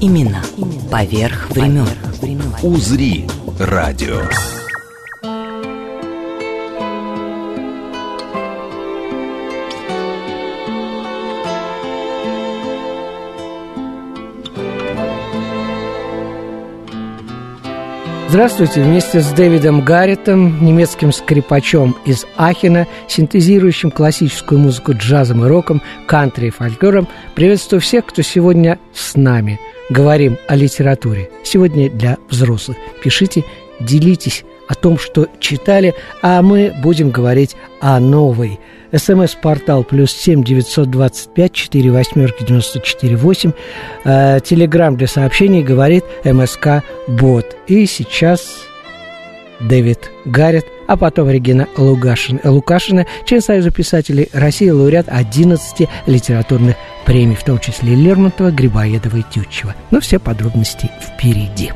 Именно поверх времен. «Узри» радио. Здравствуйте! Вместе с Дэвидом Гарритом, немецким скрипачом из Ахена, синтезирующим классическую музыку джазом и роком, кантри и фольклором, приветствую всех, кто сегодня с нами. Говорим о литературе. Сегодня для взрослых. Пишите, делитесь о том, что читали, а мы будем говорить о новой. СМС-портал плюс семь девятьсот двадцать пять четыре восьмерки девяносто четыре восемь. Э, телеграмм для сообщений говорит МСК Бот. И сейчас Дэвид Гаррет, а потом Регина Лугашин, Лукашина, член Союза писателей России, лауреат 11 литературных премий, в том числе Лермонтова, Грибоедова и Тютчева. Но все подробности впереди.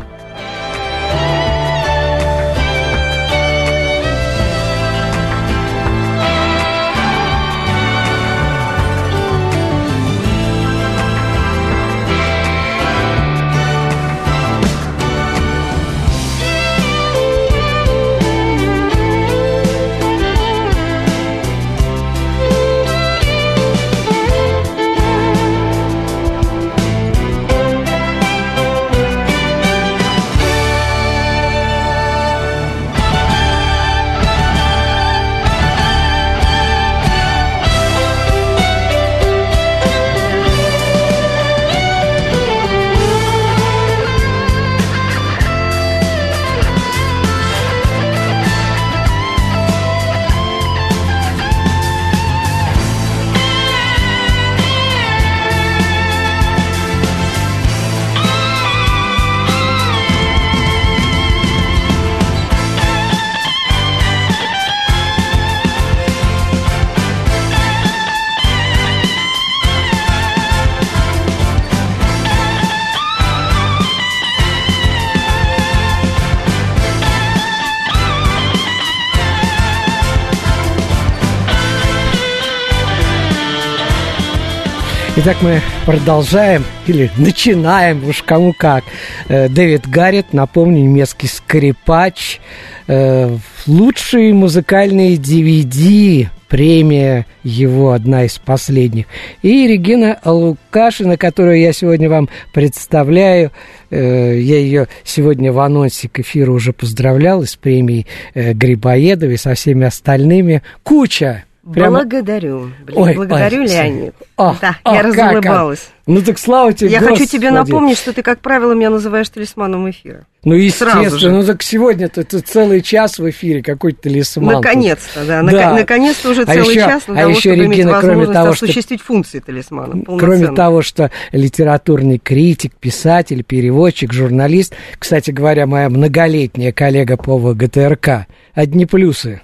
Итак, мы продолжаем или начинаем, уж кому как. Э, Дэвид Гаррет, напомню, немецкий скрипач, э, лучшие музыкальные DVD, премия его одна из последних. И Регина Лукашина, которую я сегодня вам представляю, э, я ее сегодня в анонсе к эфиру уже поздравлял с премией Грибоедовой, со всеми остальными. Куча Прямо... Благодарю. Блин, ой, благодарю, ой, Леонид. О, да, о, я разулыбалась. Ну так слава тебе, Я Господи. хочу тебе напомнить, что ты, как правило, меня называешь талисманом эфира. Ну, естественно. Ну так сегодня-то это целый час в эфире, какой-то талисман. Наконец-то, да. да. Наконец-то уже а целый еще, час для а того, еще, чтобы Регина, иметь возможность того, осуществить что, функции талисмана. Кроме того, что литературный критик, писатель, переводчик, журналист. Кстати говоря, моя многолетняя коллега по ВГТРК. Одни плюсы.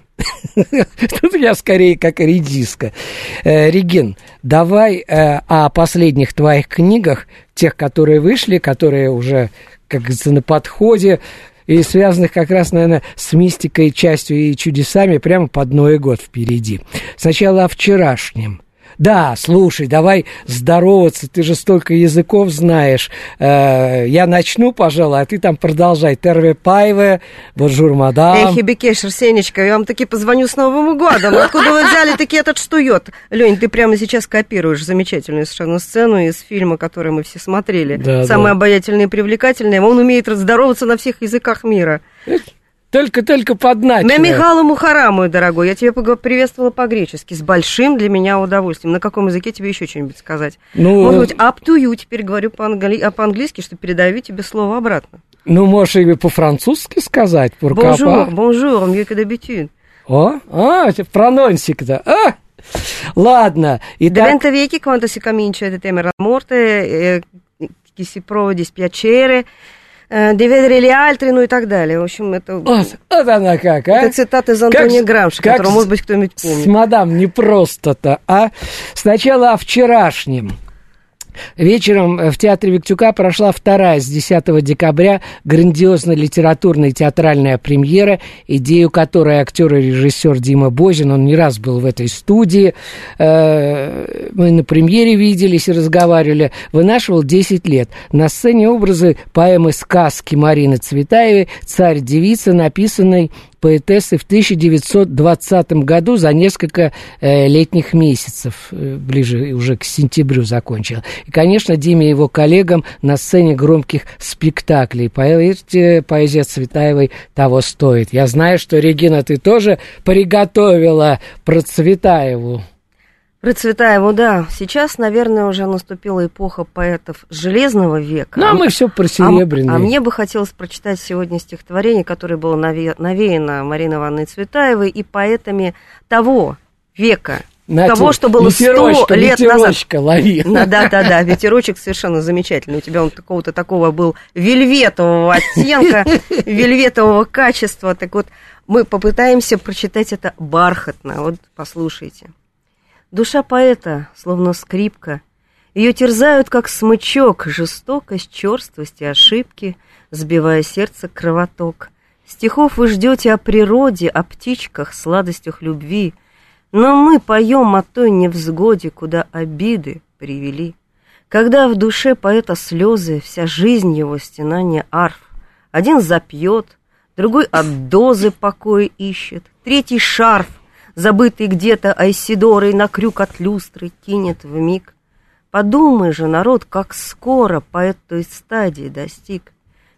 Тут я скорее как редиска. Э, Регин, давай э, о последних твоих книгах, тех, которые вышли, которые уже, как говорится, на подходе, и связанных как раз, наверное, с мистикой, частью и чудесами прямо под Новый год впереди. Сначала о вчерашнем – да, слушай, давай здороваться, ты же столько языков знаешь. Э, я начну, пожалуй, а ты там продолжай. Терве Паеве, bonjour, madame. Эх, Бекеш, Арсенечка, я вам таки позвоню с Новым годом. Откуда вы взяли таки этот штует? Лень, ты прямо сейчас копируешь замечательную совершенно сцену из фильма, который мы все смотрели. Да, Самый да. обаятельный и привлекательный. Он умеет здороваться на всех языках мира. Только-только подначиваю. На Михалу Мухара, мой дорогой, я тебя приветствовала по-гречески, с большим для меня удовольствием. На каком языке тебе еще что-нибудь сказать? Ну, Может быть, up to you, теперь говорю по-англи... а по-английски, что передаю тебе слово обратно. Ну, можешь и по-французски сказать. Bonjour, bonjour, mieux que d'habitude. О, а, прононсик-то. А! Ладно. Итак... Diventa vecchi quando si comincia a temere la morte, che si prova dispiacere, э, di vedere gli altri, ну и так далее. В общем, это... Вот, вот она как, а? Это цитата из Антония Грамши, которую, может быть, кто-нибудь помнит. С мадам не просто-то, а? Сначала о вчерашнем. Вечером в Театре Виктюка прошла вторая с 10 декабря грандиозная литературная театральная премьера, идею которой актер и режиссер Дима Бозин, он не раз был в этой студии, э, мы на премьере виделись и разговаривали, вынашивал 10 лет. На сцене образы поэмы «Сказки» Марины Цветаевой «Царь-девица», написанной поэтессы в 1920 году за несколько э, летних месяцев, э, ближе уже к сентябрю закончил. И, конечно, Диме и его коллегам на сцене громких спектаклей. Поверьте, поэзия Цветаевой того стоит. Я знаю, что, Регина, ты тоже приготовила про Цветаеву. Процветаеву, да. Сейчас, наверное, уже наступила эпоха поэтов Железного века. Ну, а мы все про серебряные. А, а мне бы хотелось прочитать сегодня стихотворение, которое было наве- навеяно Мариной Ивановной Цветаевой и поэтами того века, Нате, того, что было сто лет назад. лови. Да, да, да, да, ветерочек совершенно замечательный. У тебя он какого-то такого был вельветового оттенка, вельветового качества. Так вот, мы попытаемся прочитать это бархатно. Вот послушайте. Душа поэта, словно скрипка, ее терзают, как смычок, жестокость, черствость и ошибки, сбивая сердце кровоток. Стихов вы ждете о природе, о птичках, сладостях любви, но мы поем о той невзгоде, куда обиды привели. Когда в душе поэта слезы, вся жизнь его стенание арф. Один запьет, другой от дозы покоя ищет, третий шарф, забытый где-то Айсидорой на крюк от люстры кинет в миг. Подумай же, народ, как скоро поэт той стадии достиг.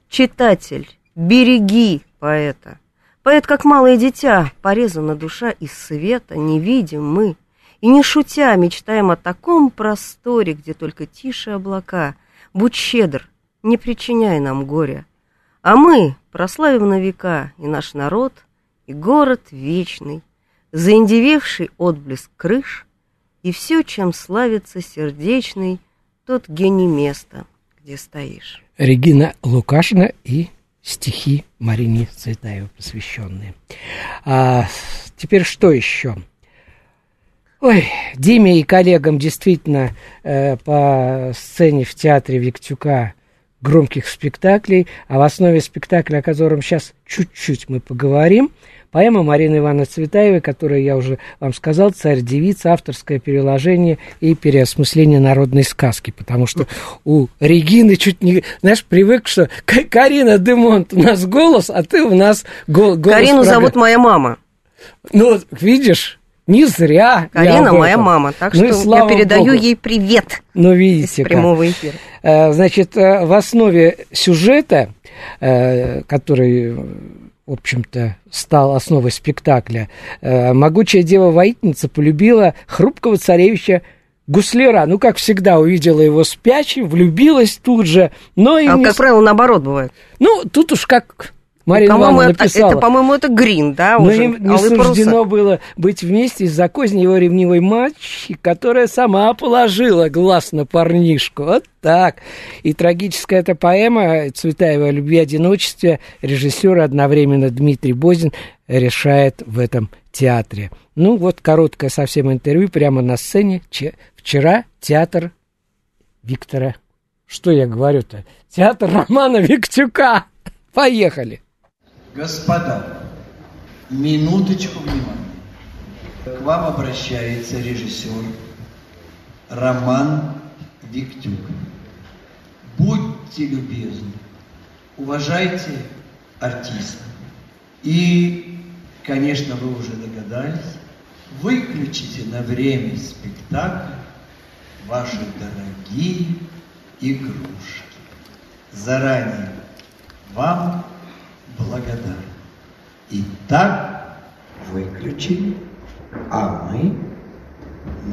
Читатель, береги поэта. Поэт, как малое дитя, порезана душа из света, не видим мы. И не шутя, мечтаем о таком просторе, где только тише облака. Будь щедр, не причиняй нам горя. А мы прославим на века и наш народ, и город вечный, заиндевевший отблеск крыш, и все, чем славится сердечный, тот гений места, где стоишь. Регина Лукашина и стихи Марине Цветаевой посвященные. А, теперь что еще? Ой, Диме и коллегам действительно э, по сцене в театре Виктюка громких спектаклей, а в основе спектакля, о котором сейчас чуть-чуть мы поговорим, Поэма Марины Ивановны Цветаевой, которую я уже вам сказал, «Царь-девица», авторское переложение и переосмысление народной сказки, потому что у Регины чуть не, знаешь, привык, что Карина Демонт у нас голос, а ты у нас гол, голос. Карину прога... зовут моя мама. Ну, видишь, не зря. Карина моя мама, так ну, что я передаю Богу. ей привет. Ну, видите, из прямого эфира. Э, значит, э, в основе сюжета, э, который в общем-то, стал основой спектакля. Могучая дева-воительница полюбила хрупкого царевича Гусляра. Ну, как всегда, увидела его спящим, влюбилась тут же. Но и а, не... как правило, наоборот бывает. Ну, тут уж как Мария по Ивановна написала. Это, по-моему, это Грин, да, Но уже? им не суждено было быть вместе из-за козни его ревнивой матчи, которая сама положила глаз на парнишку. Вот так. И трагическая эта поэма Цветаева любви одиночестве режиссер одновременно Дмитрий Бозин решает в этом театре. Ну, вот короткое совсем интервью прямо на сцене. Вчера театр Виктора. Что я говорю-то? Театр Романа Виктюка. Поехали. Господа, минуточку внимания. К вам обращается режиссер Роман Виктюк. Будьте любезны, уважайте артиста. И, конечно, вы уже догадались, выключите на время спектакля ваши дорогие игрушки. Заранее вам благодарен. Итак, выключили, а мы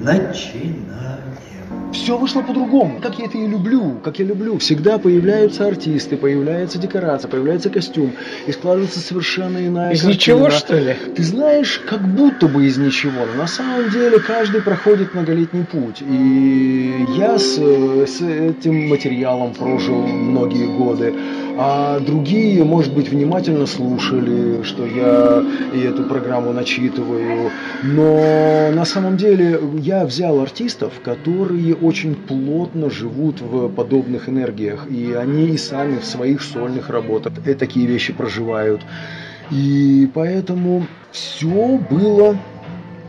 начинаем. Все вышло по-другому, как я это и люблю, как я люблю. Всегда появляются артисты, появляется декорация, появляется костюм, и складывается совершенно иная Из картина. ничего, что ли? Ты знаешь, как будто бы из ничего, но на самом деле каждый проходит многолетний путь. И я с, с этим материалом прожил многие годы. А другие, может быть, внимательно слушали, что я и эту программу начитываю. Но на самом деле я взял артистов, которые очень плотно живут в подобных энергиях, и они и сами в своих сольных работах такие вещи проживают. И поэтому все было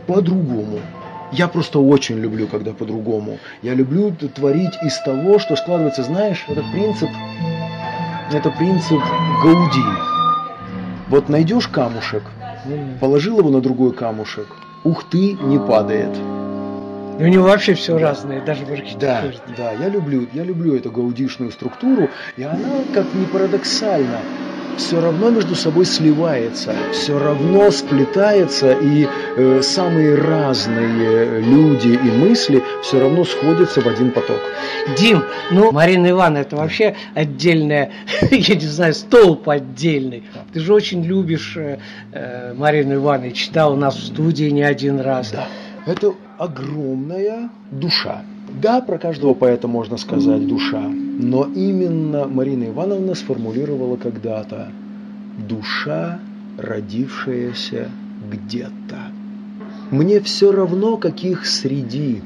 по-другому. Я просто очень люблю, когда по-другому. Я люблю творить из того, что складывается, знаешь, этот принцип, это принцип Гауди. Вот найдешь камушек, положил его на другой камушек, ух ты, не падает. И у него вообще все разное, даже в архитектуре. Да, да, я люблю, я люблю эту гаудишную структуру, и она, как ни парадоксально, все равно между собой сливается, все равно сплетается, и э, самые разные люди и мысли все равно сходятся в один поток. Дим, ну, Марина Ивановна, это вообще отдельная, я не знаю, столб отдельный. Ты же очень любишь э, э, Марину Ивановну, читал у нас в студии не один раз. Да, это огромная душа. Да, про каждого поэта можно сказать душа, но именно Марина Ивановна сформулировала когда-то душа, родившаяся где-то. Мне все равно, каких среди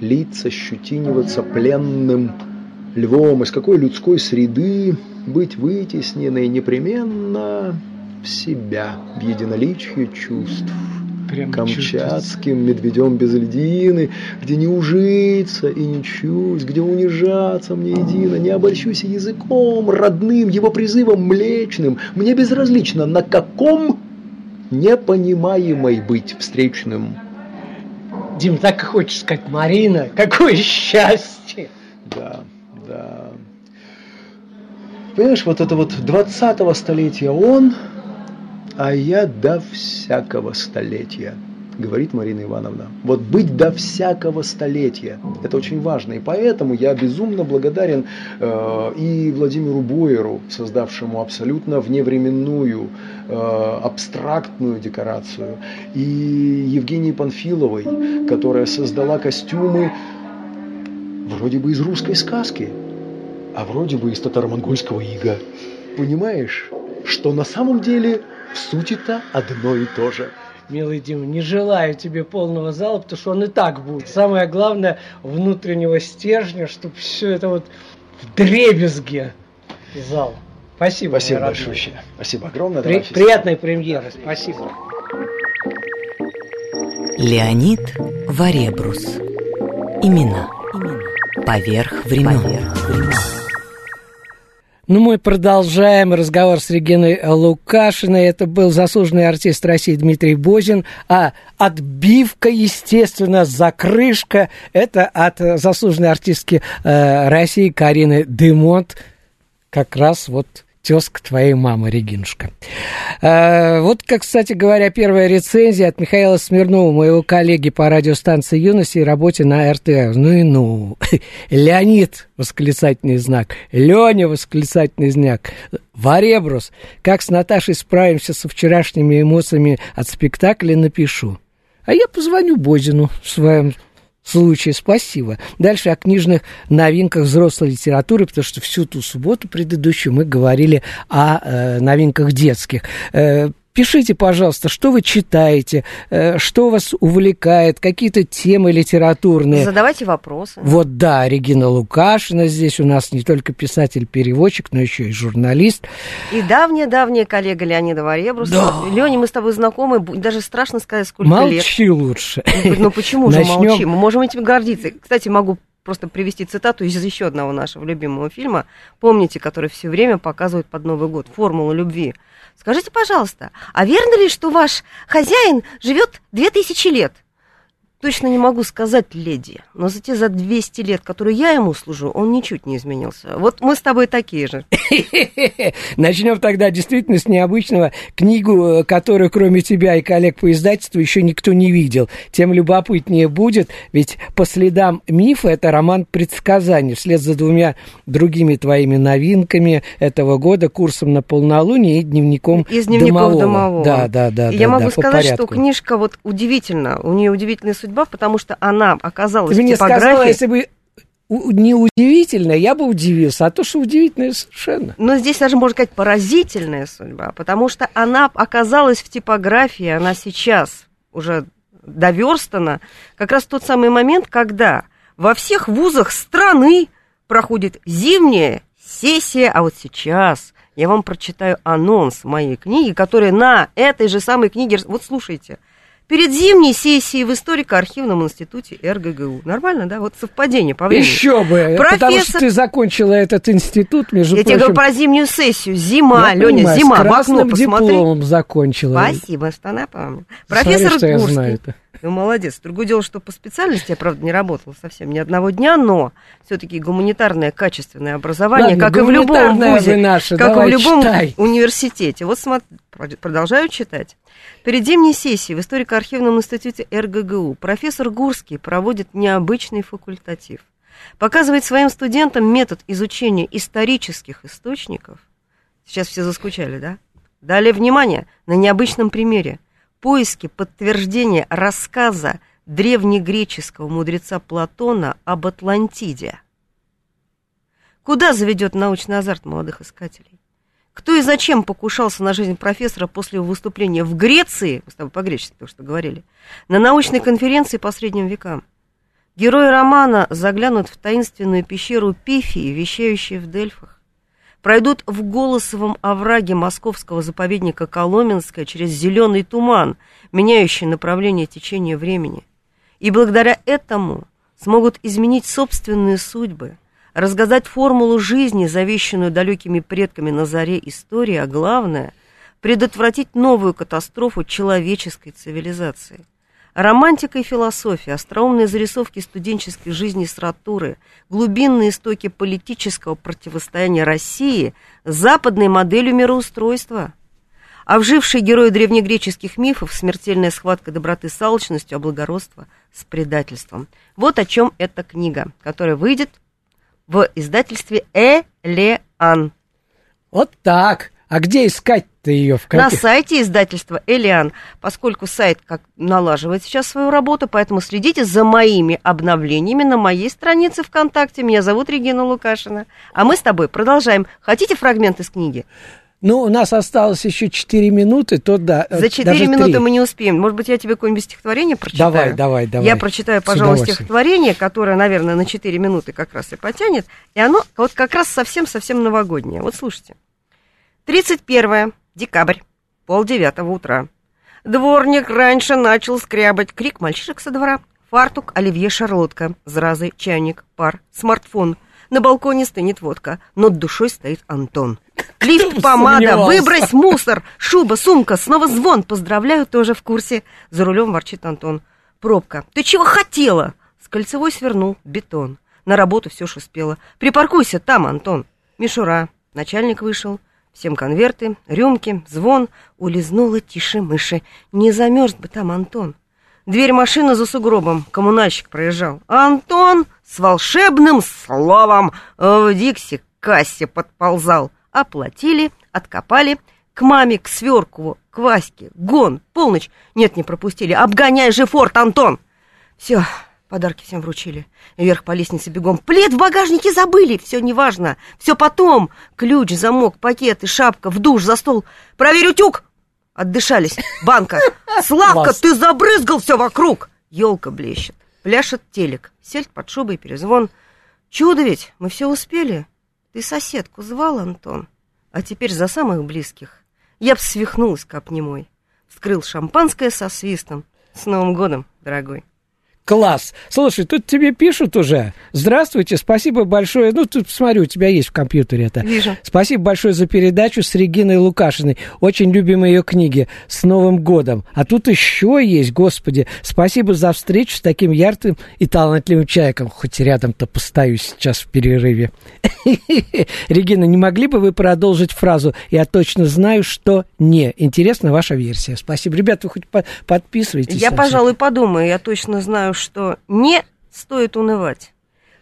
лиц ощетиниваться пленным львом, из какой людской среды быть вытесненной непременно в себя, в единоличие чувств прям камчатским медведем без льдины, где не ужиться и не чуть, где унижаться мне едино, не обольщусь языком родным, его призывом млечным, мне безразлично, на каком непонимаемой быть встречным. Дим, так и хочешь сказать, Марина, какое счастье! Да, да. Понимаешь, вот это вот 20-го столетия он, а я до всякого столетия, говорит Марина Ивановна. Вот быть до всякого столетия, это очень важно. И поэтому я безумно благодарен э, и Владимиру Бойеру, создавшему абсолютно вневременную, э, абстрактную декорацию, и Евгении Панфиловой, которая создала костюмы вроде бы из русской сказки, а вроде бы из татаро-монгольского ига. Понимаешь, что на самом деле в сути-то одно и то же. Милый Дим, не желаю тебе полного зала, потому что он и так будет. Самое главное, внутреннего стержня, чтобы все это вот в дребезге зал. Спасибо. Спасибо большое. Спасибо огромное. При, приятной премьеры. Спасибо. Леонид Варебрус. Имена. Имена. Поверх времен. Поверх времен. Ну, мы продолжаем разговор с Региной Лукашиной. Это был заслуженный артист России Дмитрий Бозин. А отбивка, естественно, закрышка, это от заслуженной артистки э, России Карины Демонт. Как раз вот тезка твоей мамы, Регинушка. А, вот, как, кстати говоря, первая рецензия от Михаила Смирнова, моего коллеги по радиостанции «Юности» и работе на РТ. Ну и ну. Леонид, восклицательный знак. Леня, восклицательный знак. Варебрус. Как с Наташей справимся со вчерашними эмоциями от спектакля, напишу. А я позвоню Бозину в своем случае. Спасибо. Дальше о книжных новинках взрослой литературы, потому что всю ту субботу предыдущую мы говорили о э, новинках детских. Э, Пишите, пожалуйста, что вы читаете, э, что вас увлекает, какие-то темы литературные. Задавайте вопросы. Вот да, Регина Лукашина здесь у нас не только писатель-переводчик, но еще и журналист. И давняя-давняя коллега Леонида Варебруса. Да. Леня, мы с тобой знакомы, даже страшно сказать, сколько Молчи лет. Молчи лучше. Ну почему же Начнем... молчи? Мы можем этим гордиться. Кстати, могу просто привести цитату из еще одного нашего любимого фильма, помните, который все время показывают под Новый год, «Формула любви». Скажите, пожалуйста, а верно ли, что ваш хозяин живет две тысячи лет? Точно не могу сказать, леди, но за те за 200 лет, которые я ему служу, он ничуть не изменился. Вот мы с тобой такие же. Начнем тогда действительно с необычного. Книгу, которую кроме тебя и коллег по издательству еще никто не видел. Тем любопытнее будет, ведь по следам мифа это роман предсказаний. Вслед за двумя другими твоими новинками этого года, курсом на полнолуние и дневником Из дневников домового. домового. Да, да, да. Я да, могу да, сказать, что книжка вот удивительна. У нее удивительный судьба, потому что она оказалась Ты в мне типографии. сказала, если бы не удивительное, я бы удивился, а то, что удивительное совершенно. Но здесь даже, можно сказать, поразительная судьба, потому что она оказалась в типографии, она сейчас уже доверстана, как раз в тот самый момент, когда во всех вузах страны проходит зимняя сессия, а вот сейчас я вам прочитаю анонс моей книги, которая на этой же самой книге, вот слушайте, перед зимней сессией в историко-архивном институте РГГУ. Нормально, да? Вот совпадение по времени. Еще бы, потому Профессор- что ты закончила этот институт, между Я тебе прочим. говорю про зимнюю сессию. Зима, я Леня, понимаю, зима, с в окно красным посмотри. дипломом закончила. Спасибо, что напомнил. Смотри, Профессор я Гурский. Ну, молодец. Другое дело, что по специальности я, правда, не работала совсем ни одного дня, но все-таки гуманитарное качественное образование, Ладно, как и в любом вузе, наше, как и в давай любом читай. университете. Вот смотри, продолжаю читать. Перед зимней сессией в историко-архивном институте РГГУ профессор Гурский проводит необычный факультатив. Показывает своим студентам метод изучения исторических источников. Сейчас все заскучали, да? Далее внимание на необычном примере. Поиски подтверждения рассказа древнегреческого мудреца Платона об Атлантиде. Куда заведет научный азарт молодых искателей? Кто и зачем покушался на жизнь профессора после его выступления в Греции, мы с тобой по-гречески только что говорили, на научной конференции по средним векам? Герои романа заглянут в таинственную пещеру Пифии, вещающие в Дельфах. Пройдут в Голосовом овраге московского заповедника Коломенское через зеленый туман, меняющий направление течения времени. И благодаря этому смогут изменить собственные судьбы, разгадать формулу жизни, завещанную далекими предками на заре истории, а главное – предотвратить новую катастрофу человеческой цивилизации. Романтика и философия, остроумные зарисовки студенческой жизни сратуры, глубинные истоки политического противостояния России западной моделью мироустройства. А вжившие герои древнегреческих мифов смертельная схватка доброты с алчностью, а благородства с предательством. Вот о чем эта книга, которая выйдет в издательстве Элеан. Вот так. А где искать-то ее в На каких? сайте издательства Элиан, поскольку сайт как налаживает сейчас свою работу, поэтому следите за моими обновлениями на моей странице ВКонтакте. Меня зовут Регина Лукашина. А мы с тобой продолжаем. Хотите фрагмент из книги? Ну, у нас осталось еще 4 минуты, то да. э, За 4 даже минуты три. мы не успеем. Может быть, я тебе какое-нибудь стихотворение прочитаю? Давай, давай, давай. Я прочитаю, пожалуй, стихотворение, которое, наверное, на 4 минуты как раз и потянет. И оно вот как раз совсем-совсем новогоднее. Вот слушайте. 31 декабрь, полдевятого утра. Дворник раньше начал скрябать. Крик мальчишек со двора. Фартук, оливье, шарлотка. Зразы, чайник, пар, смартфон. На балконе стынет водка. Над душой стоит Антон. Лифт, помада, выбрось мусор, шуба, сумка, снова звон. Поздравляю, тоже в курсе. За рулем ворчит Антон. Пробка. Ты чего хотела? С кольцевой свернул бетон. На работу все ж успела. Припаркуйся там, Антон. Мишура. Начальник вышел. Всем конверты, рюмки, звон. Улизнула тише мыши. Не замерз бы там Антон. Дверь машины за сугробом. Коммунальщик проезжал. Антон с волшебным словом в Дикси кассе подползал. Оплатили, откопали. К маме, к Сверкову, к Ваське. Гон, полночь. Нет, не пропустили. Обгоняй же форт, Антон. Все, подарки всем вручили. Вверх по лестнице бегом. Плед в багажнике забыли. Все неважно. Все потом. Ключ, замок, пакеты, шапка, в душ, за стол. Проверь утюг. Отдышались. Банка. Славка, ты забрызгал все вокруг. Елка блещет. Пляшет телек. Сельдь под шубой, перезвон. Чудо ведь, мы все успели. Ты соседку звал, Антон? А теперь за самых близких. Я б свихнулась, капни мой. Вскрыл шампанское со свистом. С Новым годом, дорогой. Класс. Слушай, тут тебе пишут уже. Здравствуйте, спасибо большое. Ну, тут, смотрю, у тебя есть в компьютере это. Вижу. Спасибо большое за передачу с Региной Лукашиной. Очень любим ее книги. С Новым годом. А тут еще есть, господи. Спасибо за встречу с таким ярким и талантливым человеком. Хоть рядом-то постою сейчас в перерыве. Регина, не могли бы вы продолжить фразу «Я точно знаю, что не». Интересна ваша версия. Спасибо. Ребята, вы хоть по- подписывайтесь. Я, пожалуй, подумаю. Я точно знаю, что не стоит унывать.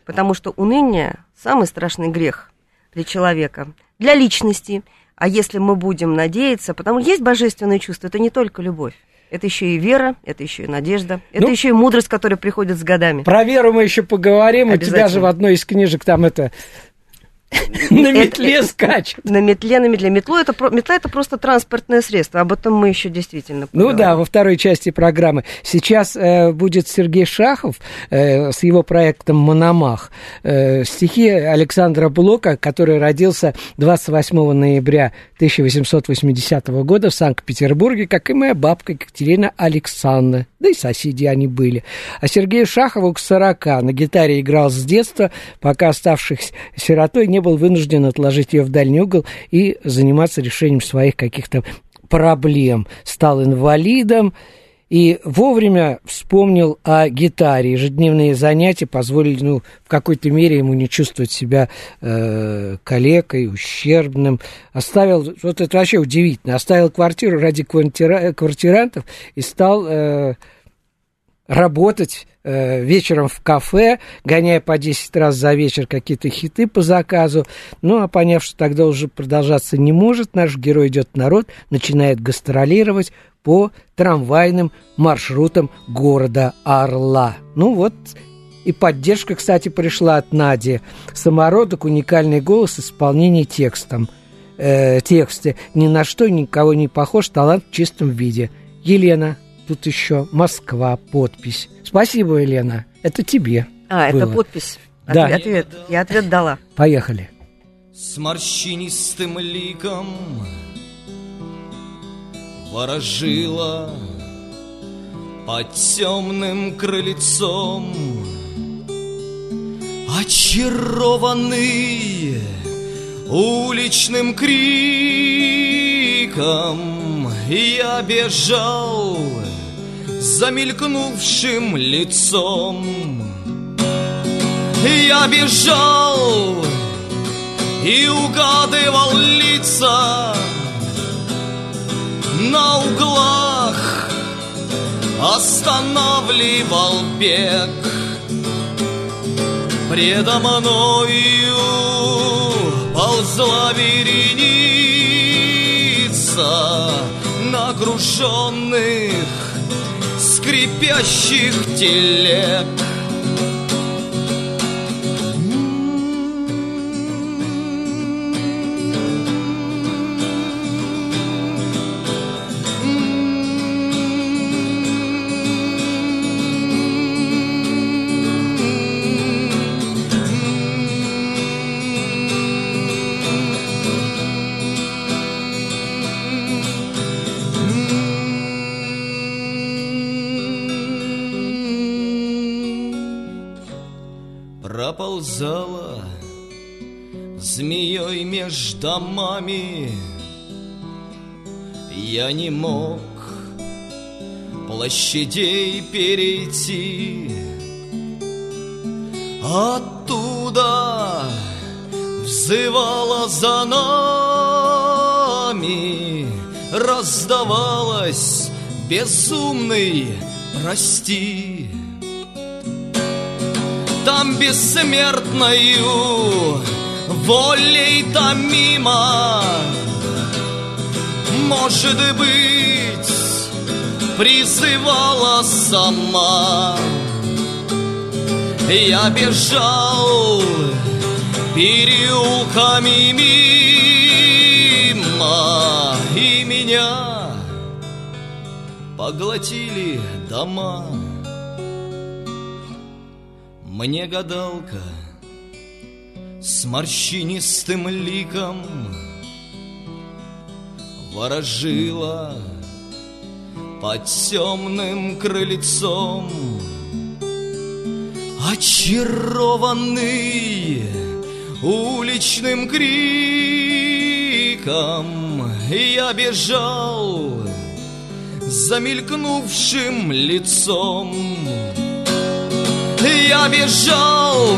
Потому что уныние – самый страшный грех для человека, для личности. А если мы будем надеяться, потому что есть божественное чувство, это не только любовь. Это еще и вера, это еще и надежда, это Ну, еще и мудрость, которая приходит с годами. Про веру мы еще поговорим. У тебя же в одной из книжек там это на метле скачет. На метле, на метле. Метло это, метла это просто транспортное средство. Об этом мы еще действительно Ну поговорим. да, во второй части программы. Сейчас э, будет Сергей Шахов э, с его проектом «Мономах». Э, стихи Александра Блока, который родился 28 ноября 1880 года в Санкт-Петербурге, как и моя бабка Екатерина Александровна. Да и соседи они были. А Сергею Шахову к 40. На гитаре играл с детства, пока оставшись сиротой не был вынужден отложить ее в дальний угол и заниматься решением своих каких-то проблем. Стал инвалидом и вовремя вспомнил о гитаре. Ежедневные занятия позволили, ну, в какой-то мере ему не чувствовать себя э, калекой, ущербным. Оставил, вот это вообще удивительно, оставил квартиру ради квартира- квартирантов и стал э, работать э, вечером в кафе, гоняя по 10 раз за вечер какие-то хиты по заказу. Ну, а поняв, что тогда уже продолжаться не может, наш герой идет в народ, начинает гастролировать по трамвайным маршрутам города Орла. Ну вот, и поддержка, кстати, пришла от Нади. Самородок, уникальный голос, исполнение текстом. Э, тексты. Ни на что никого не похож, талант в чистом виде. Елена, тут еще Москва, подпись. Спасибо, Елена. Это тебе. А, это было. подпись. Да. Ответ, ответ. Я ответ дала. Поехали. С морщинистым ликом Ворожила под темным крыльцом Очарованный уличным криком Я бежал за мелькнувшим лицом Я бежал и угадывал лица на углах, останавливал бег. Предо мною ползла вереница нагруженных скрипящих телег. Домами. Я не мог площадей перейти. Оттуда взывала за нами Раздавалась безумный «Прости» Там бессмертною волей томима Может быть, призывала сама. Я бежал переулками мимо И меня поглотили дома. Мне гадалка с морщинистым ликом Ворожила под темным крыльцом. Очарованный уличным криком Я бежал за мелькнувшим лицом. Я бежал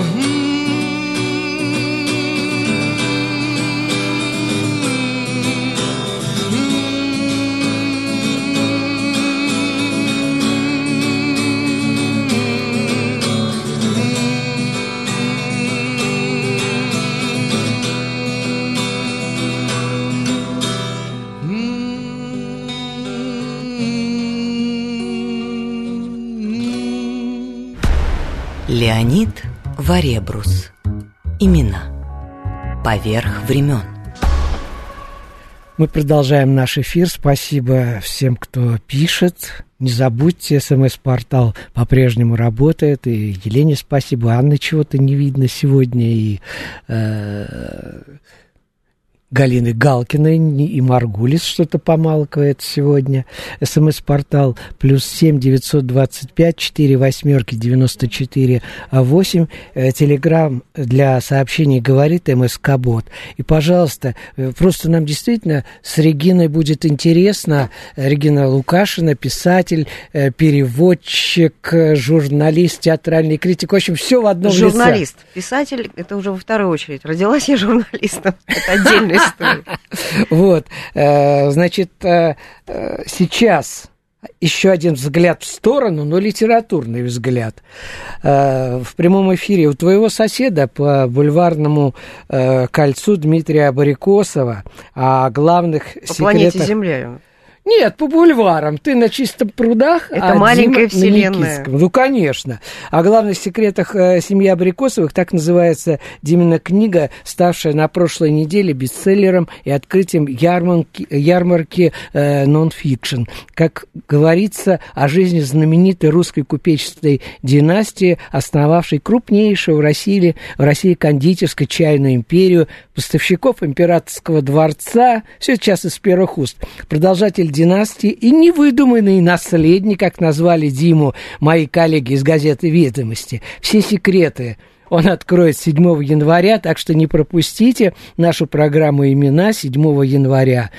Леонид Варебрус. Имена. Поверх времен. Мы продолжаем наш эфир. Спасибо всем, кто пишет. Не забудьте, смс-портал по-прежнему работает. И Елене спасибо. Анны чего-то не видно сегодня. И э, Галины Галкиной и Маргулис что-то помалкивает сегодня. СМС-портал плюс семь девятьсот двадцать пять четыре восьмерки девяносто четыре восемь. Э, Телеграмм для сообщений говорит МСК Бот. И, пожалуйста, э, просто нам действительно с Региной будет интересно. Регина Лукашина, писатель, э, переводчик, журналист, театральный критик. В общем, все в одном Журналист. лице. Писатель, это уже во вторую очередь. Родилась я журналистом. Это отдельная история. Вот, э, значит, э, э, сейчас еще один взгляд в сторону, но литературный взгляд. В прямом эфире у твоего соседа по бульварному кольцу Дмитрия Абарикосова о главных По секретах... планете Земля. Нет, по бульварам. Ты на чистых прудах, Это а маленькая Дима на вселенная. Ну, конечно. О главных секретах э, семьи Абрикосовых так называется Димина книга, ставшая на прошлой неделе бестселлером и открытием ярмарки, ярмарки э, нон-фикшн. Как говорится о жизни знаменитой русской купеческой династии, основавшей крупнейшую в России, в России кондитерскую чайную империю, поставщиков императорского дворца, все сейчас из первых уст, продолжатель династии и невыдуманный наследник, как назвали Диму мои коллеги из газеты «Ведомости». Все секреты он откроет 7 января, так что не пропустите нашу программу «Имена» 7 января,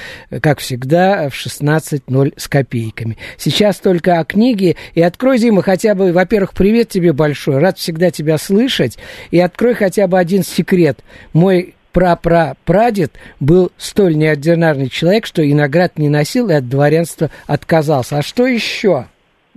как всегда, в 16.00 с копейками. Сейчас только о книге. И открой, Дима, хотя бы, во-первых, привет тебе большой, рад всегда тебя слышать. И открой хотя бы один секрет. Мой прапрапрадед был столь неординарный человек, что и наград не носил, и от дворянства отказался. А что еще?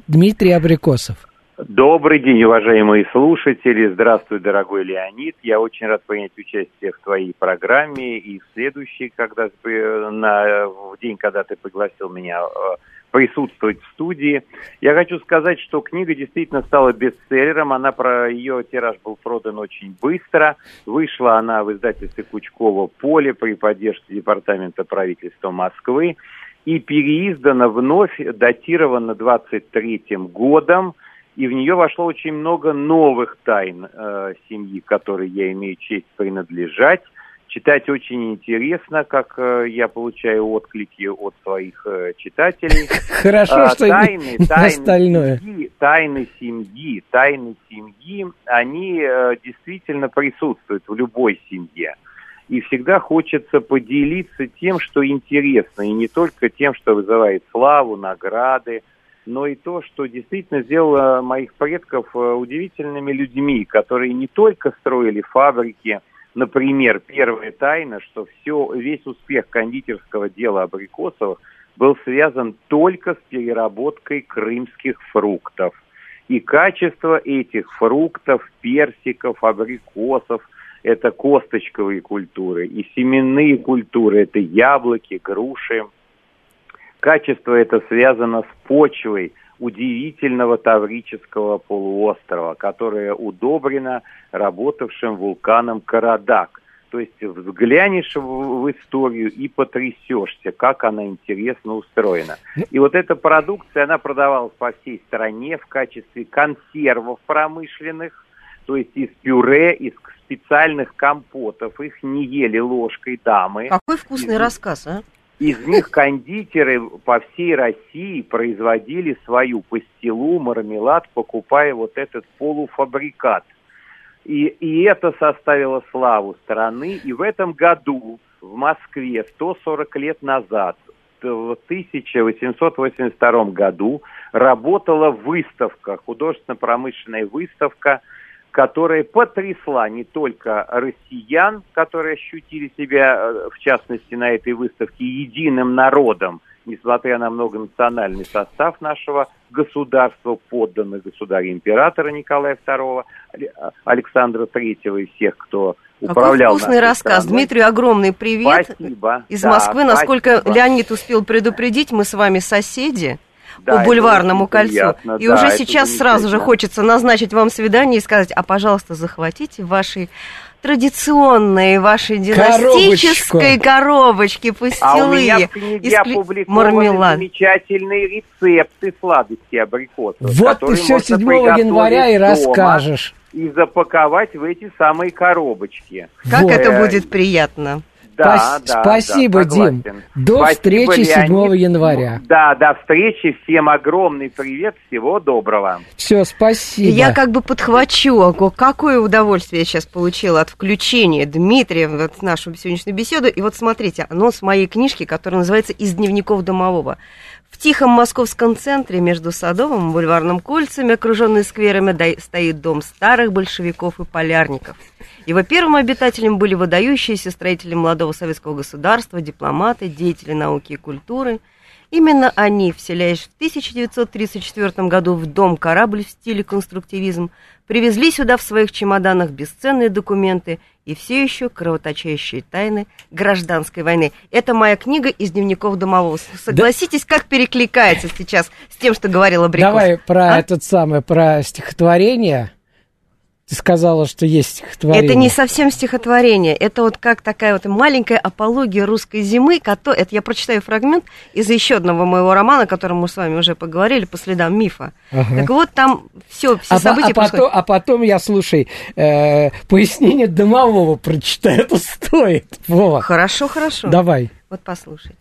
Дмитрий Абрикосов. Добрый день, уважаемые слушатели. Здравствуй, дорогой Леонид. Я очень рад принять участие в твоей программе и в следующей, когда ты, на, в день, когда ты пригласил меня э, присутствовать в студии. Я хочу сказать, что книга действительно стала бестселлером. Она про ее тираж был продан очень быстро. Вышла она в издательстве Кучкова «Поле» при поддержке Департамента правительства Москвы и переиздана вновь, датирована 23-м годом. И в нее вошло очень много новых тайн э, семьи, которой я имею честь принадлежать. Читать очень интересно, как э, я получаю отклики от своих э, читателей. Хорошо, А, что тайны, тайны остальное. Семьи, тайны семьи, тайны семьи, они э, действительно присутствуют в любой семье. И всегда хочется поделиться тем, что интересно, и не только тем, что вызывает славу, награды, но и то, что действительно сделало моих предков удивительными людьми, которые не только строили фабрики, например, первая тайна, что все, весь успех кондитерского дела Абрикосовых был связан только с переработкой крымских фруктов. И качество этих фруктов, персиков, абрикосов – это косточковые культуры, и семенные культуры – это яблоки, груши. Качество это связано с почвой удивительного Таврического полуострова, которая удобрена работавшим вулканом Карадак. То есть взглянешь в, в историю и потрясешься, как она интересно устроена. И вот эта продукция, она продавалась по всей стране в качестве консервов промышленных, то есть из пюре, из специальных компотов. Их не ели ложкой дамы. Какой вкусный рассказ, а? Из них кондитеры по всей России производили свою пастилу, мармелад, покупая вот этот полуфабрикат. И, и это составило славу страны. И в этом году в Москве 140 лет назад, в 1882 году, работала выставка, художественно-промышленная выставка, которая потрясла не только россиян, которые ощутили себя, э, в частности, на этой выставке единым народом, несмотря на многонациональный состав нашего государства, подданных государя-императора Николая II, Александра III и всех, кто управлял Какой вкусный рассказ. страной. Дмитрию огромный привет Спасибо. из Да, Москвы. Насколько спасибо. Леонид успел предупредить, мы с вами соседи. Да, по бульварному кольцу. приятно, и да, уже сейчас сразу же хочется назначить вам свидание и сказать, а, пожалуйста, захватите ваши традиционные вашей династической коробочки, пастилы А у меня в книге из пле- опубликованы мармелад. замечательные рецепты сладостей абрикосов. Вот ты которые все можно 7 приготовить января и расскажешь. И запаковать в эти самые коробочки. Как Вот. это будет приятно. Да, Спас- да, спасибо, да, согласен. Дим. До Спасибо, встречи 7 Леонид. января. Да, до встречи. Всем огромный привет. Всего доброго. Все, спасибо. Я как бы подхвачу, ого, какое удовольствие я сейчас получила от включения Дмитрия в вот нашу сегодняшнюю беседу. И вот смотрите, анонс моей книжки, которая называется «Из дневников домового». В тихом московском центре между Садовым и Бульварным кольцами, окруженный скверами, стоит дом старых большевиков и полярников. Его первым обитателем были выдающиеся строители молодого советского государства, дипломаты, деятели науки и культуры. Именно они, вселяясь в 1934 году в дом корабль в стиле конструктивизм, привезли сюда в своих чемоданах бесценные документы и все еще кровоточащие тайны гражданской войны. Это моя книга из дневников домового. Согласитесь, как перекликается сейчас с тем, что говорила Абрикос? Давай про А? этот самый, про стихотворение. Ты сказала, что есть стихотворение. Это не совсем стихотворение, это вот как такая вот маленькая апология русской зимы, это я прочитаю фрагмент из еще одного моего романа, о котором мы с вами уже поговорили, по следам мифа. Ага. Так вот, там все, все А, события а потом, а потом я, слушай, э, пояснение домового прочитаю, это стоит. Вова, Хорошо, хорошо. давай. Вот послушайте.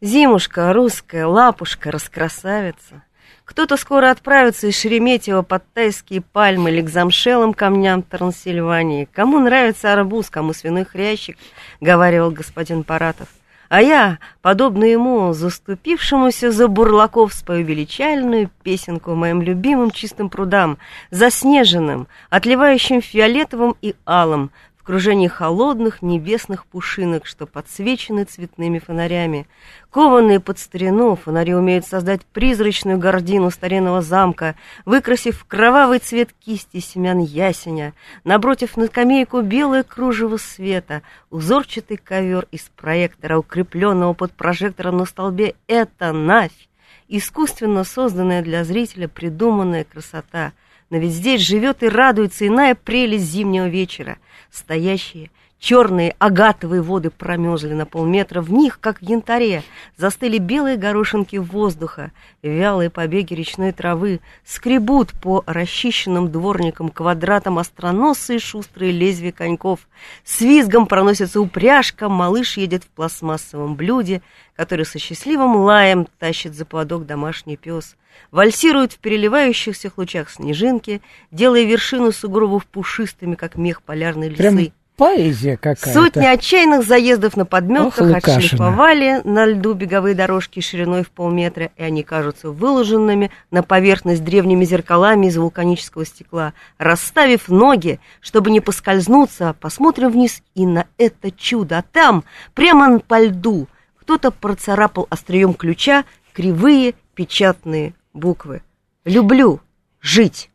Зимушка, русская, лапушка, раскрасавица. Кто-то скоро отправится из Шереметьево под тайские пальмы или к замшелым камням Трансильвании. Кому нравится арбуз, кому свиной хрящик, говаривал господин Паратов. А я, подобно ему, заступившемуся за бурлаков, спою величальную песенку моим любимым чистым прудам, заснеженным, отливающим фиолетовым и алым, в кружении холодных небесных пушинок, что подсвечены цветными фонарями. Кованные под старину, фонари умеют создать призрачную гордину старинного замка, выкрасив кровавый цвет кисти семян ясеня, напротив на скамейку белое кружево света, узорчатый ковер из проектора, укрепленного под прожектором на столбе — это Навь, искусственно созданная для зрителя придуманная красота. Но ведь здесь живет и радуется иная прелесть зимнего вечера. Стоящие черные агатовые воды промерзли на полметра, в них, как в янтаре, застыли белые горошинки воздуха, вялые побеги речной травы, скребут по расчищенным дворникам квадратам остроносые шустрые лезвия коньков, с визгом проносится упряжка, малыш едет в пластмассовом блюде, который со счастливым лаем тащит за поводок домашний пес, вальсируют в переливающихся лучах снежинки, делая вершину сугробов пушистыми, как мех полярной лисы. Прям поэзия какая-то. Сотни отчаянных заездов на Ох, подметках Лукашина. отшлифовали на льду беговые дорожки шириной в полметра, и они кажутся выложенными на поверхность древними зеркалами из вулканического стекла. Расставив ноги, чтобы не поскользнуться, посмотрим вниз и на это чудо. А там, прямо по льду, кто-то процарапал острием ключа кривые печатные буквы. «Люблю жить».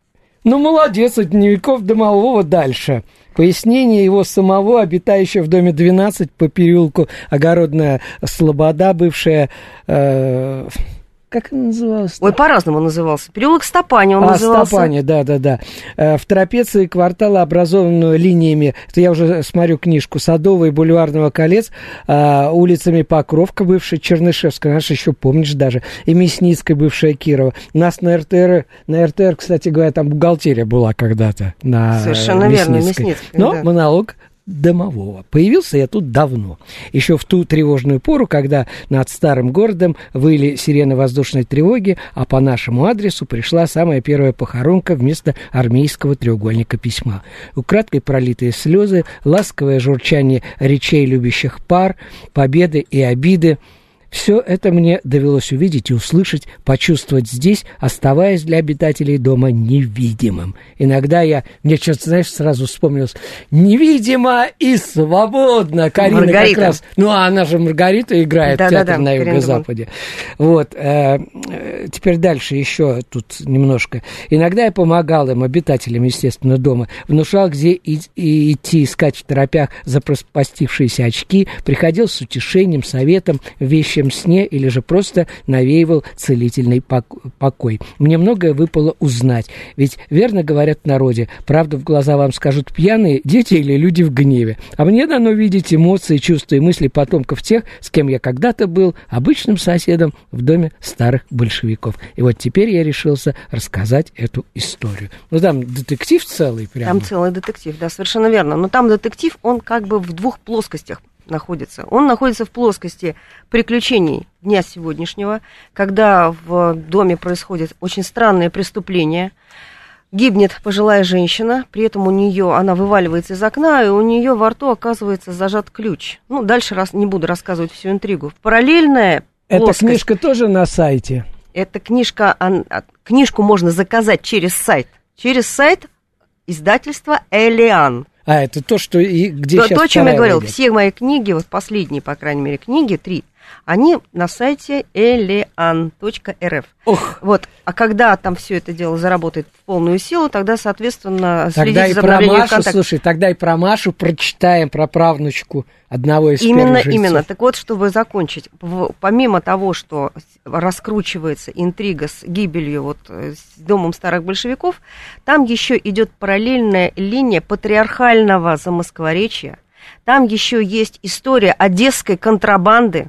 Ну, молодец, от дневников домового дальше. Пояснение его самого, обитающего в доме 12 по переулку Огородная Слобода, бывшая... э, как она называлась? Ой, по-разному назывался. Переулок Стопани он а, назывался. Стопани, да, да, да. Э, В трапеции квартала, образованную линиями, это я уже смотрю книжку, Садового и Бульварного колец, а, улицами Покровка, бывшая Чернышевская, наша еще помнишь даже, и Мясницкая, бывшая Кирова. У нас на РТР, на РТР, кстати говоря, там бухгалтерия была когда-то на Совершенно верно, Мясницкой. Мясницкая, Но да. монолог домового. Появился я тут давно. Еще в ту тревожную пору, когда над старым городом выли сирены воздушной тревоги, а по нашему адресу пришла самая первая похоронка вместо армейского треугольника письма. Украдкой пролитые слезы, ласковое журчание речей любящих пар, победы и обиды – все это мне довелось увидеть и услышать, почувствовать здесь, оставаясь для обитателей дома невидимым. Иногда я, мне что-то, знаешь, сразу вспомнилось, невидимо и свободно. Карина Маргарита. как раз, ну, а она же Маргарита играет в Да-да-да, театре на Карина Юго-Западе. Вот, э, э, теперь дальше еще тут немножко. Иногда я помогал им, обитателям, естественно, дома, внушал, где и- и идти искать в торопях запропастившиеся очки, приходил с утешением, советом, вещи глубоком сне или же просто навеивал целительный покой. Мне многое выпало узнать, ведь верно говорят в народе, правду в глаза вам скажут пьяные дети или люди в гневе. А мне дано видеть эмоции, чувства и мысли потомков тех, с кем я когда-то был обычным соседом в доме старых большевиков. И вот теперь я решился рассказать эту историю. Ну, там детектив целый прямо. Там целый детектив, да, совершенно верно. Но там детектив, он как бы в двух плоскостях находится. Он находится в плоскости приключений дня сегодняшнего, когда в доме происходит очень странное преступление. Гибнет пожилая женщина, при этом у нее она вываливается из окна, и у нее во рту оказывается зажат ключ. Ну, дальше раз, не буду рассказывать всю интригу. Параллельная Эта плоскость, книжка тоже на сайте? Эта книжка, а, книжку можно заказать через сайт. Через сайт издательства «Элиан». А, это то, что и где то, сейчас То, о чем я говорил, идет. все мои книги, вот последние, по крайней мере, книги, три, они на сайте elean.rf. Ох. Вот, а когда там все это дело заработает в полную силу, тогда, соответственно, тогда и за про Машу, контакт... слушай, тогда и про Машу прочитаем, про правнучку одного из Именно, именно. Так вот, чтобы закончить, помимо того, что раскручивается интрига с гибелью вот э, с домом старых большевиков, там еще идет параллельная линия патриархального замоскворечья, там еще есть история одесской контрабанды,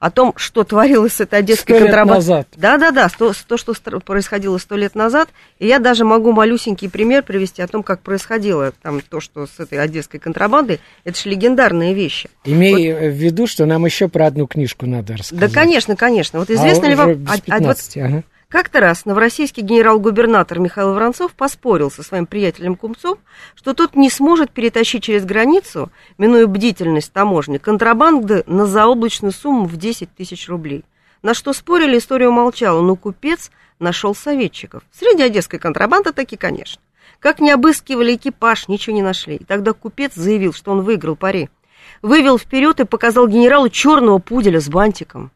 о том, что творилось с этой одесской контрабандой. Да-да-да, то, то, что происходило сто лет назад. И я даже могу малюсенький пример привести о том, как происходило там то, что с этой одесской контрабандой. Это же легендарные вещи. Имея вот. в виду, что нам еще про одну книжку надо рассказать. Да, конечно, конечно. Вот известно а ли вам... 15, а, а, вот, ага. Как-то раз новороссийский генерал-губернатор Михаил Воронцов поспорил со своим приятелем Кумцом, что тот не сможет перетащить через границу, минуя бдительность таможни, контрабанды на заоблачную сумму в 10 тысяч рублей. На что спорили, история умолчала, но купец нашел советчиков. Среди одесской контрабанды таки, конечно. Как не обыскивали экипаж, ничего не нашли. И тогда купец заявил, что он выиграл пари. Вывел вперед и показал генералу черного пуделя с бантиком.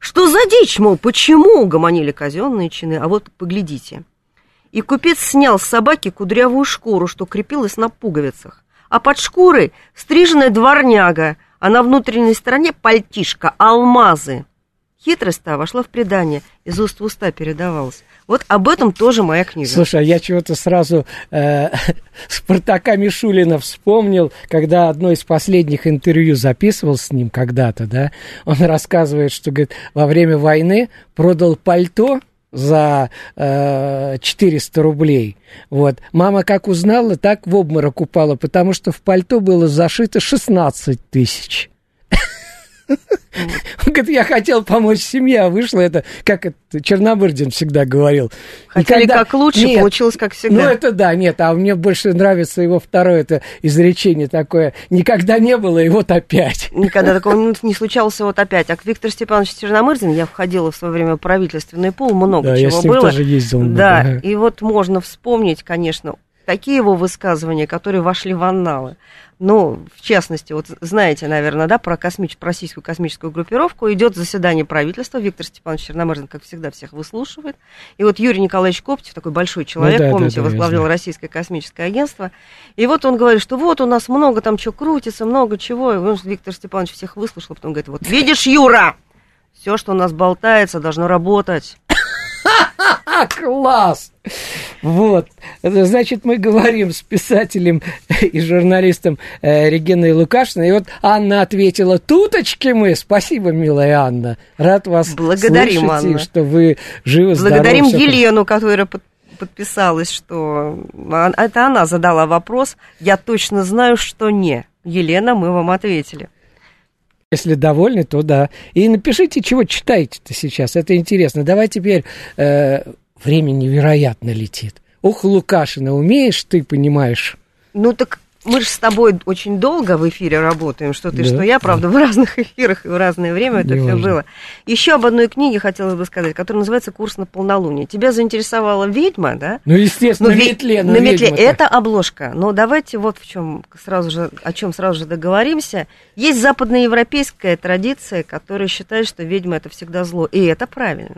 Что за дичь, мол, почему угомонили казенные чины? А вот поглядите. И купец снял с собаки кудрявую шкуру, что крепилась на пуговицах. А под шкурой стриженная дворняга, а на внутренней стороне пальтишка, алмазы. Хитрость-то вошла в предание, из уст в уста передавалась. Вот об этом тоже моя книга. Слушай, а я чего-то сразу э, Спартака Мишулина вспомнил, когда одно из последних интервью записывал с ним когда-то, да, он рассказывает, что, говорит, во время войны продал пальто за э, 400 рублей. Вот. Мама как узнала, так в обморок упала, потому что в пальто было зашито 16 тысяч. Он говорит, я хотел помочь семье, а вышло это, как это Чернобырдин всегда говорил. Хотели Никогда... как лучше, нет, получилось как всегда. Ну, это да, нет, а мне больше нравится его второе это изречение такое. Никогда не было, и вот опять. Никогда такого не случалось, вот опять. А Виктор Степанович Черномырдин, я входила в свое время в правительственный пул, много да, чего я с ним было. тоже ездил. Да, да, и вот можно вспомнить, конечно, такие его высказывания, которые вошли в анналы. Ну, в частности, вот знаете, наверное, да, про, космич... про российскую космическую группировку идет заседание правительства. Виктор Степанович Черномырдин, как всегда, всех выслушивает. И вот Юрий Николаевич Коптев, такой большой человек, ну, да, помните, да, да, возглавлял Российское космическое агентство. И вот он говорит, что вот у нас много там чего крутится, много чего. И он, Виктор Степанович всех выслушал, потом говорит, вот видишь, Юра, все, что у нас болтается, должно работать. Класс! Вот. Значит, мы говорим с писателем и журналистом э, Региной Лукашиной. И вот Анна ответила, туточки мы. Спасибо, милая Анна. Рад вас Благодарим, слышать, Анна. что вы живы, Благодарим здоровы, Елену, которая подписалась, что это она задала вопрос. Я точно знаю, что не. Елена, мы вам ответили. Если довольны, то да. И напишите, чего читаете-то сейчас. Это интересно. Давай теперь... Э, время невероятно летит. Ох, Лукашина, умеешь ты, понимаешь? Ну так мы же с тобой очень долго в эфире работаем, что ты, да, что я, правда, да. в разных эфирах и в разное время это все было. Еще об одной книге хотелось бы сказать, которая называется «Курс на полнолуние». Тебя заинтересовала ведьма, да? Ну, естественно, ну, на метле. На метле. Это обложка. Но давайте вот в чем сразу же, о чем сразу же договоримся. Есть западноевропейская традиция, которая считает, что ведьма это всегда зло. И это правильно.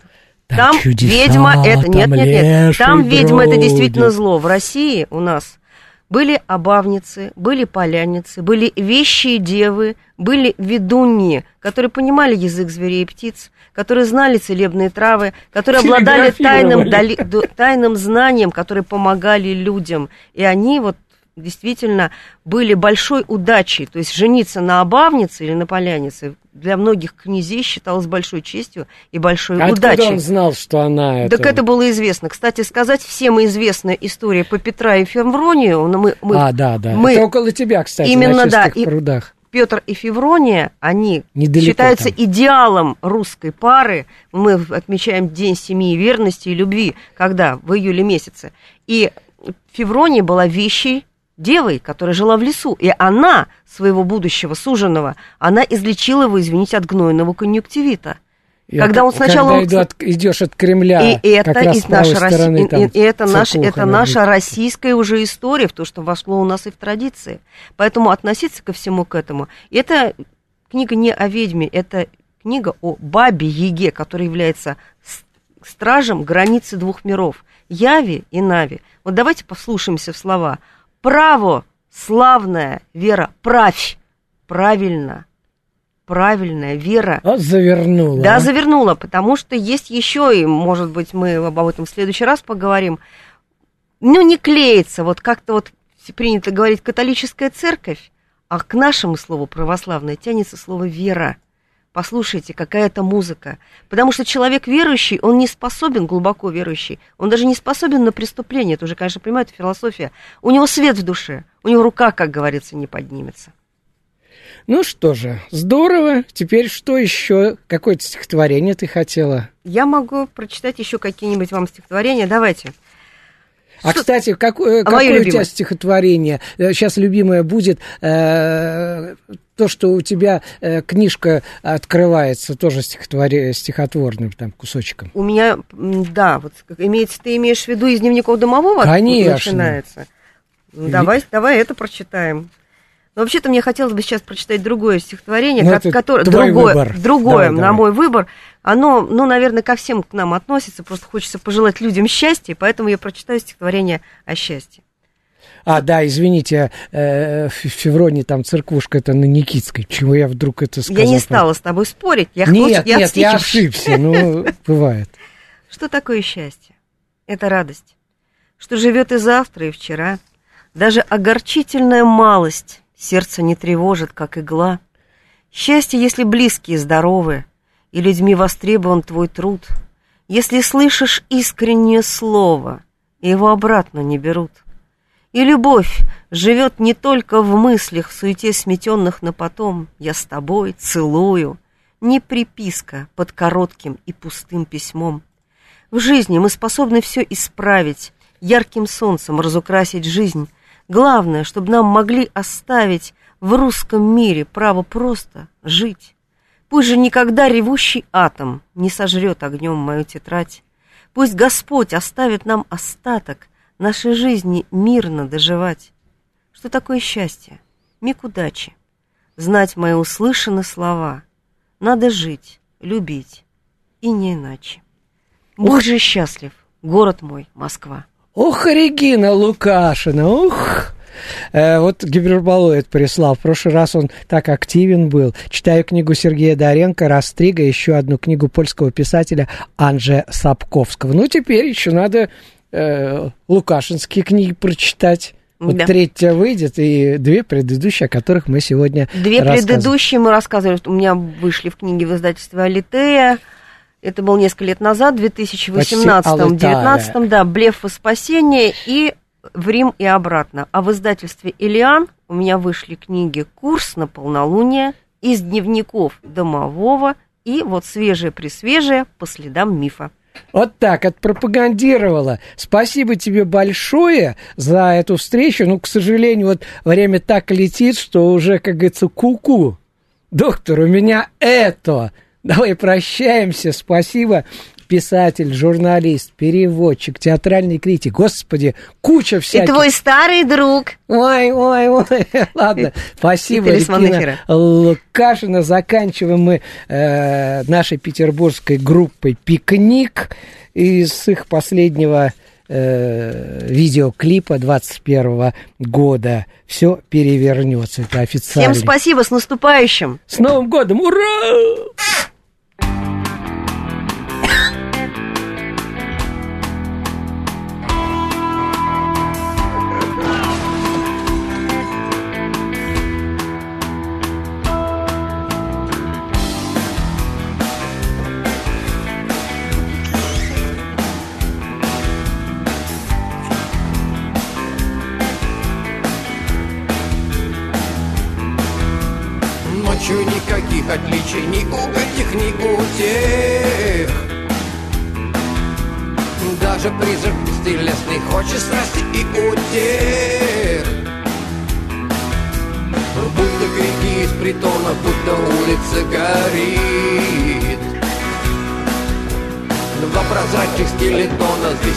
Там, ведьма это... Нет, нет, нет. Там ведьма это действительно зло. В России у нас Были обавницы, были поляницы, были вещие девы, были ведуньи, которые понимали язык зверей и птиц, которые знали целебные травы, которые обладали тайным, дали, тайным знанием, которые помогали людям. И они вот действительно были большой удачей. То есть жениться на обавнице или на полянице для многих князей считалось большой честью и большой а удачей. Откуда он знал, что она это... Так это было известно. Кстати сказать, всем известная история по Петра и Февронию. Мы, мы, а, да, да. Мы... Это около тебя, кстати, Именно, на да. И прудах. Петр и Феврония, они Недалеко считаются там. идеалом русской пары. Мы отмечаем День семьи, верности и любви, когда? В июле месяце. И Феврония была вещей девой, которая жила в лесу, и она своего будущего суженого, она излечила его, извините, от гнойного конъюнктивита. Я, когда он сначала... Когда иду от, идешь от Кремля, и это, как раз и наша, стороны, там и, и это, наш, это наша российская уже история, в то, что вошло у нас и в традиции. Поэтому относиться ко всему к этому. И это книга не о ведьме, это книга о бабе Еге, которая является стражем границы двух миров. Яви и Нави. Вот давайте послушаемся в слова. Право, славная вера, правь, правильно, правильная вера. Вот завернула. Да, а? завернула, потому что есть еще, и, может быть, мы об этом в следующий раз поговорим, ну, не клеится, вот как-то вот принято говорить католическая церковь, а к нашему слову православное тянется слово «вера». Послушайте, какая это музыка. Потому что человек верующий, он не способен, глубоко верующий, он даже не способен на преступление. Это уже, конечно, понимаю, это философия. У него свет в душе, у него рука, как говорится, не поднимется. Ну что же, здорово. Теперь что еще? Какое-то стихотворение ты хотела? Я могу прочитать еще какие-нибудь вам стихотворения. Давайте. А, Что- кстати, какое, А какое у тебя любимое? стихотворение? Сейчас любимое будет э, то, что у тебя э, книжка открывается тоже стихотвори- стихотворным там кусочком. У меня, да, вот имеется, ты имеешь в виду из дневников домового? Конечно. Начинается. Ну, давай, давай это прочитаем. Но вообще-то мне хотелось бы сейчас прочитать другое стихотворение, Ну, которое другое, выбор. другое Давай, на давай. мой выбор. Оно, ну, наверное, ко всем к нам относится. Просто хочется пожелать людям счастья, поэтому я прочитаю стихотворение о счастье. А, да, извините, э, в Февроне там церквушка, это на Никитской. Чего я вдруг это сказал? я не стала с тобой спорить. Я Нет, хочу- нет, я ошибся, ну, бывает. Что такое счастье? Это радость, что живет и завтра, и вчера. Даже огорчительная малость сердце не тревожит, как игла. Счастье, если близкие здоровы, и людьми востребован твой труд. Если слышишь искреннее слово, и его обратно не берут. И любовь живет не только в мыслях, в суете сметенных на потом. Я с тобой целую. Не приписка под коротким и пустым письмом. В жизни мы способны все исправить, ярким солнцем разукрасить жизнь. Главное, чтобы нам могли оставить в русском мире право просто жить. Пусть же никогда ревущий атом не сожрет огнем мою тетрадь. Пусть Господь оставит нам остаток нашей жизни мирно доживать. Что такое счастье? Миг удачи. Знать мои услышаны слова. Надо жить, любить, и не иначе. Будь же счастлив, город мой, Москва. Ох, Регина Лукашина, ух! Э, вот гиперболоид прислал. В прошлый раз он так активен был. Читаю книгу Сергея Доренко «Растрига», еще одну книгу польского писателя Анже Сапковского. Ну, теперь еще надо э, лукашинские книги прочитать. Вот Да. третья выйдет, и две предыдущие, о которых мы сегодня Две предыдущие мы рассказывали, у меня вышли в книге в издательстве Алитея. Это было несколько лет назад, в 2018-2019, да, «Блеф во спасение» и «В Рим и обратно». А в издательстве «Илиан» у меня вышли книги «Курс на полнолуние», «Из дневников домового» и вот свежее-пресвежее «По следам мифа». Вот так, отпропагандировала. Спасибо тебе большое за эту встречу. Ну, к сожалению, вот время так летит, что уже, как говорится, ку-ку. Доктор, у меня это. Давай прощаемся. Спасибо. Писатель, журналист, переводчик, театральный критик. Господи, куча всяких. И твой старый друг. Ой, ой, ой. Ладно, спасибо, Регина. Лукашина. Заканчиваем мы э, нашей петербургской группой «Пикник» из их последнего э, видеоклипа 21 года. Все перевернется. Это официально. Всем спасибо, с наступающим! С Новым годом! Ура!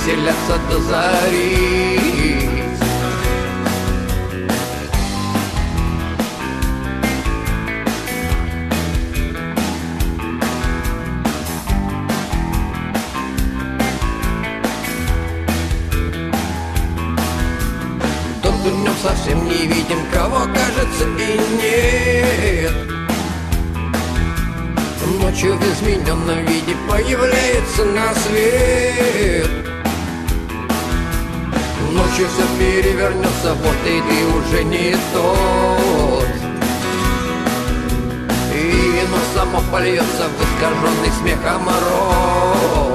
Веселятся до зари. Тот днем совсем не видим, кого кажется и нет. Ночью в измененном виде появляется на свет Ночью все перевернется, вот и ты уже не тот. И вино само польется в искаженный смехом рот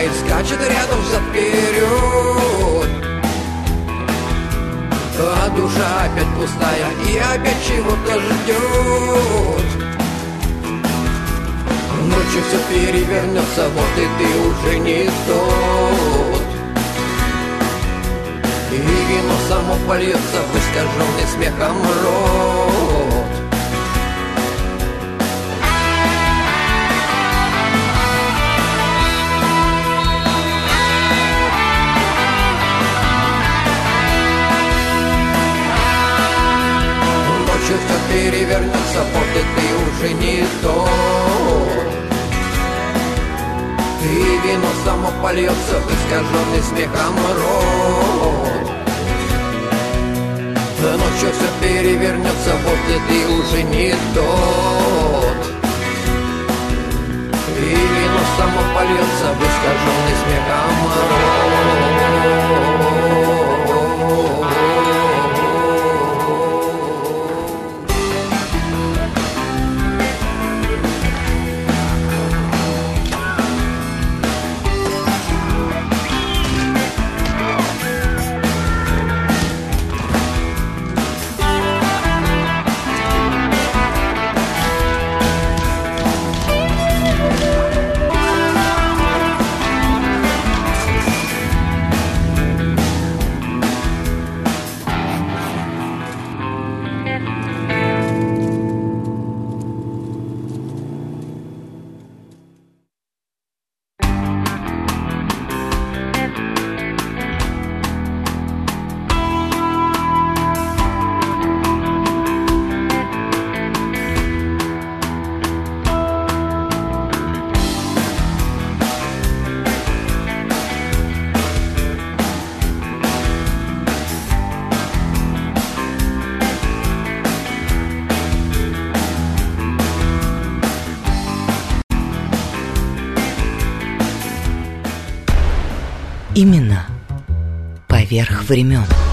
хватает, скачет рядом за вперед А душа опять пустая и опять чего-то ждет Ночью все перевернется, вот и ты уже не тот. И вино само польется в искаженный смехом рот Ночью все перевернется, и ты уже не тот И вино само польется в искаженный смехом рот. Ночью все перевернется, вот и ты уже не тот. И вино само польется в искаженный смехом рот Имена поверх времен.